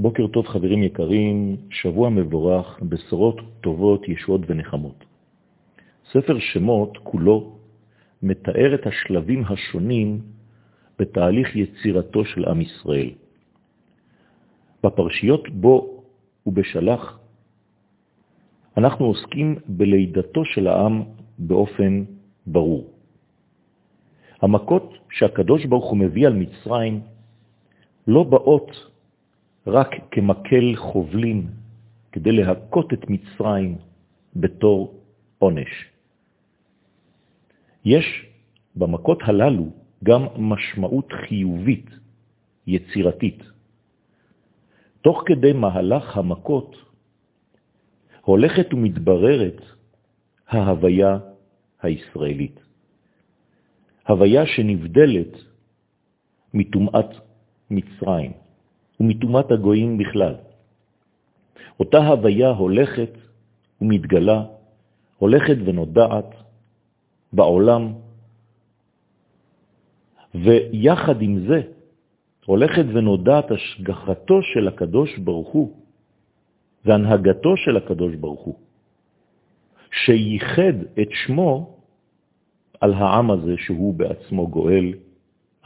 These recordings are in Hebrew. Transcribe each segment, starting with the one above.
בוקר טוב חברים יקרים, שבוע מבורך, בשורות טובות, ישועות ונחמות. ספר שמות כולו מתאר את השלבים השונים בתהליך יצירתו של עם ישראל. בפרשיות בו ובשלח אנחנו עוסקים בלידתו של העם באופן ברור. המכות שהקדוש ברוך הוא מביא על מצרים לא באות רק כמקל חובלים כדי להכות את מצרים בתור עונש. יש במכות הללו גם משמעות חיובית, יצירתית. תוך כדי מהלך המכות הולכת ומתבררת ההוויה הישראלית. הוויה שנבדלת מטומאת מצרים. ומטומאת הגויים בכלל. אותה הוויה הולכת ומתגלה, הולכת ונודעת בעולם, ויחד עם זה הולכת ונודעת השגחתו של הקדוש ברוך הוא והנהגתו של הקדוש ברוך הוא, שייחד את שמו על העם הזה שהוא בעצמו גואל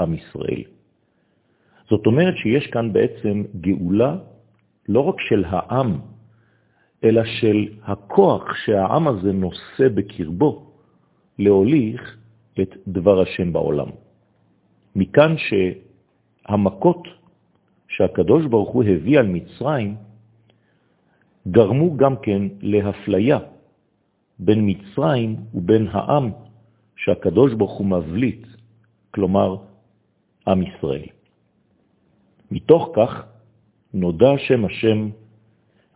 עם ישראל. זאת אומרת שיש כאן בעצם גאולה לא רק של העם, אלא של הכוח שהעם הזה נושא בקרבו להוליך את דבר השם בעולם. מכאן שהמכות שהקדוש ברוך הוא הביא על מצרים גרמו גם כן להפליה בין מצרים ובין העם שהקדוש ברוך הוא מבליט, כלומר עם ישראל. מתוך כך נודע שם השם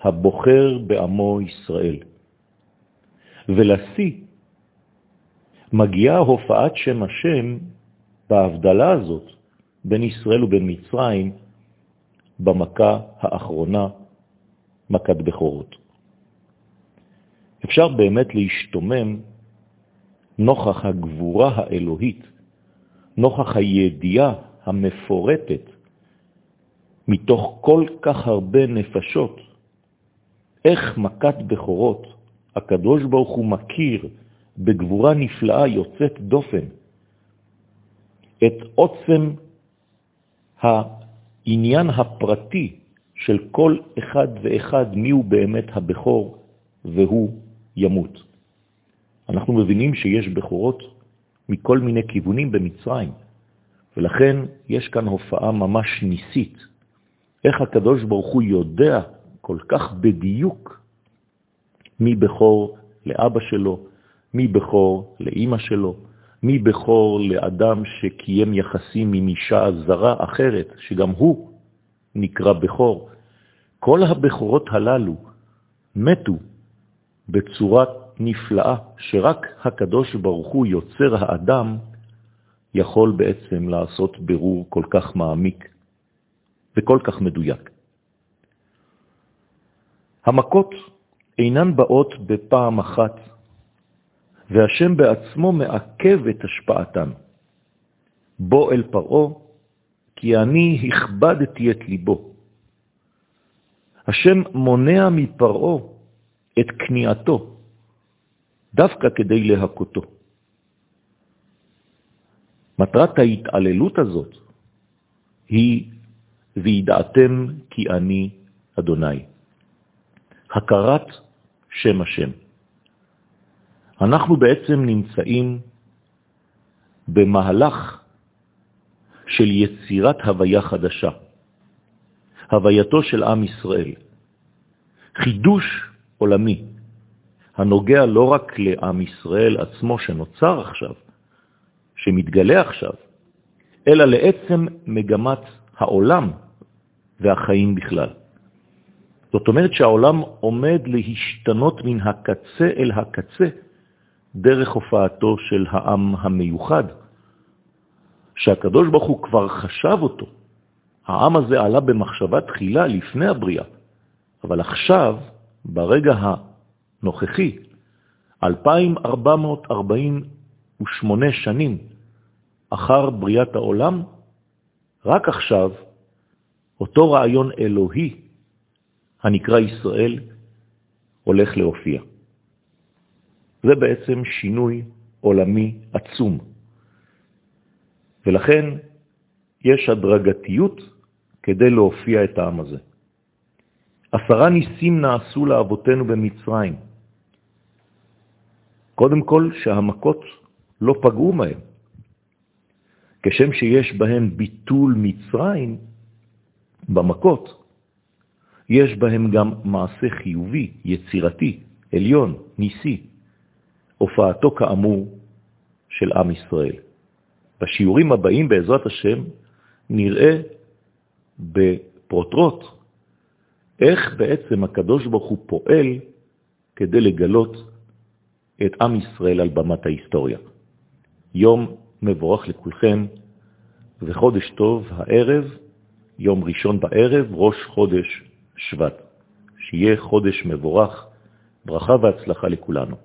הבוחר בעמו ישראל. ולשיא מגיעה הופעת שם השם בהבדלה הזאת בין ישראל ובין מצרים במכה האחרונה, מכת בכורות. אפשר באמת להשתומם נוכח הגבורה האלוהית, נוכח הידיעה המפורטת מתוך כל כך הרבה נפשות, איך מכת בכורות הקדוש ברוך הוא מכיר בגבורה נפלאה יוצאת דופן את עוצם העניין הפרטי של כל אחד ואחד מיהו באמת הבכור והוא ימות. אנחנו מבינים שיש בכורות מכל מיני כיוונים במצרים, ולכן יש כאן הופעה ממש ניסית איך הקדוש ברוך הוא יודע כל כך בדיוק מי בכור לאבא שלו, מי בכור לאימא שלו, מי בכור לאדם שקיים יחסים עם אישה זרה אחרת, שגם הוא נקרא בכור. כל הבכורות הללו מתו בצורה נפלאה, שרק הקדוש ברוך הוא יוצר האדם יכול בעצם לעשות ברור כל כך מעמיק וכל כך מדויק. המכות אינן באות בפעם אחת, והשם בעצמו מעכב את השפעתן. בוא אל פרעו, כי אני הכבדתי את ליבו. השם מונע מפרעו את כניעתו, דווקא כדי להכותו. מטרת ההתעללות הזאת היא וידעתם כי אני אדוני. הכרת שם השם. אנחנו בעצם נמצאים במהלך של יצירת הוויה חדשה, הווייתו של עם ישראל, חידוש עולמי, הנוגע לא רק לעם ישראל עצמו שנוצר עכשיו, שמתגלה עכשיו, אלא לעצם מגמת העולם והחיים בכלל. זאת אומרת שהעולם עומד להשתנות מן הקצה אל הקצה דרך הופעתו של העם המיוחד, שהקדוש ברוך הוא כבר חשב אותו. העם הזה עלה במחשבה תחילה לפני הבריאה, אבל עכשיו, ברגע הנוכחי, 2448 שנים אחר בריאת העולם, רק עכשיו אותו רעיון אלוהי הנקרא ישראל הולך להופיע. זה בעצם שינוי עולמי עצום. ולכן יש הדרגתיות כדי להופיע את העם הזה. עשרה ניסים נעשו לאבותינו במצרים. קודם כל, שהמכות לא פגעו מהם. כשם שיש בהם ביטול מצרים במכות, יש בהם גם מעשה חיובי, יצירתי, עליון, ניסי, הופעתו כאמור של עם ישראל. בשיעורים הבאים, בעזרת השם, נראה בפרוטרוט איך בעצם הקדוש ברוך הוא פועל כדי לגלות את עם ישראל על במת ההיסטוריה. יום מבורך לכולכם וחודש טוב הערב, יום ראשון בערב, ראש חודש שבט. שיהיה חודש מבורך, ברכה והצלחה לכולנו.